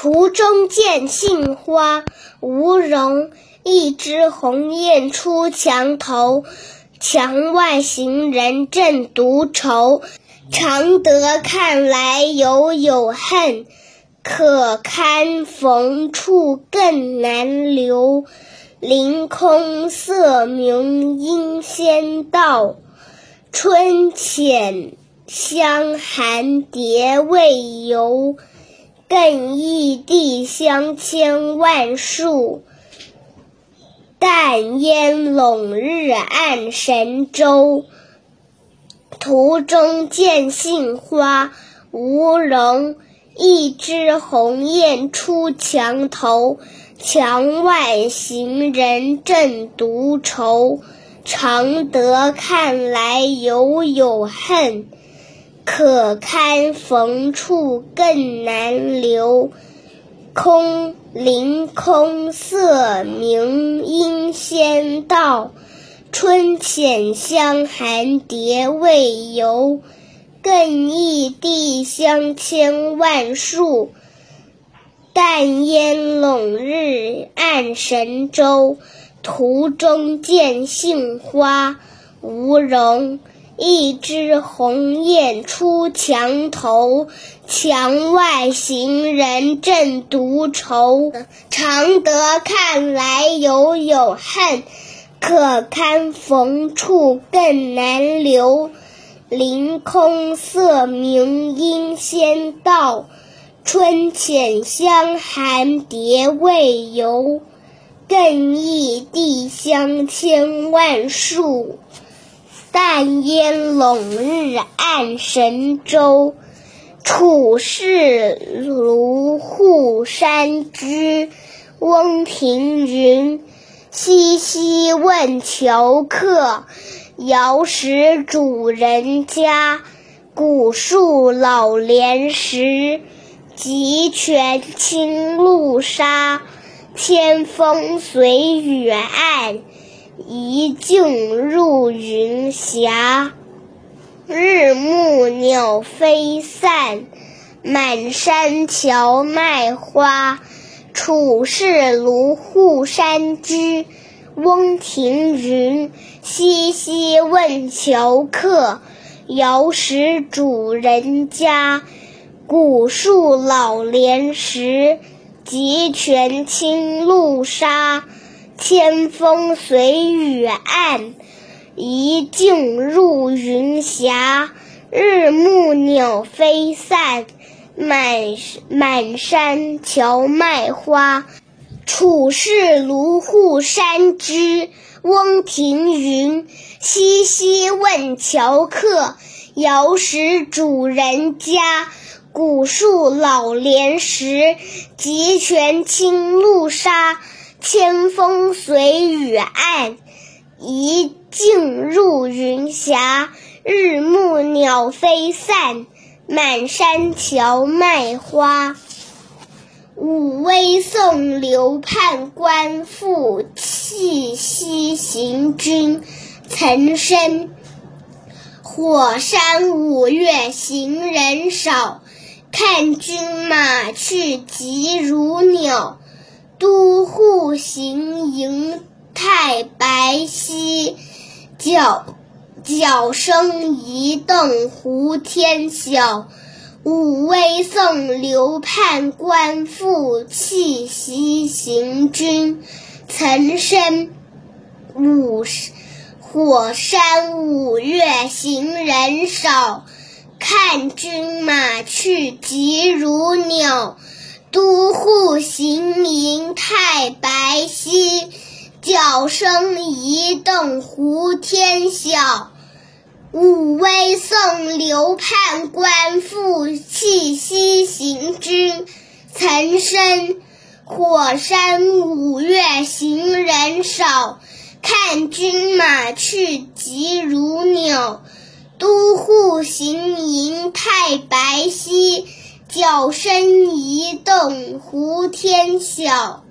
途中见杏花，无容。一枝红艳出墙头，墙外行人正独愁。常德看来犹有恨，可堪逢处更难留。凌空色明阴先到，春浅香寒蝶未游。更忆帝乡千万树。淡烟笼日暗神州，途中见杏花，无容。一枝红艳出墙头，墙外行人正独愁。常德看来犹有恨，可堪逢处更难留。空凌空色明阴先到，春浅香寒蝶未游。更忆帝乡千万树，淡烟笼日暗神州。途中见杏花，无容。一枝红艳出墙头，墙外行人正独愁。常德看来犹有恨，可堪逢处更难留。凌空色明阴先到，春浅香寒蝶未游。更忆帝乡千万树。淡烟笼日暗神州，处士庐户山居。翁庭云：西溪问樵客，遥识主人家。古树老莲石，急泉清露沙。千峰随雨暗。一径入云霞，日暮鸟飞散，满山荞麦花。处士庐户山居，翁庭云：西西问樵客，遥识主人家。古树老莲石，急泉侵露沙。千峰随雨暗，一径入云霞。日暮鸟飞散，满满山荞麦花。处士庐户山居，翁庭云：西西问樵客，遥识主人家。古树老莲石，急泉侵露沙。千峰随雨暗，一径入云霞。日暮鸟飞散，满山荞麦花。武威送刘判官复弃西行军，岑参。火山五月行人少，看军马去疾如鸟。都护行营太白溪，角角声一动胡天晓。武威送刘判官复弃西行军，岑参。五火山五月行人少，看军马去疾如鸟。都护行吟太白溪，角声一动胡天晓。武威送刘判官复弃西行军，岑参。火山五月行人少，看军马去疾如鸟。都护行吟太白溪。脚身一动，胡天晓。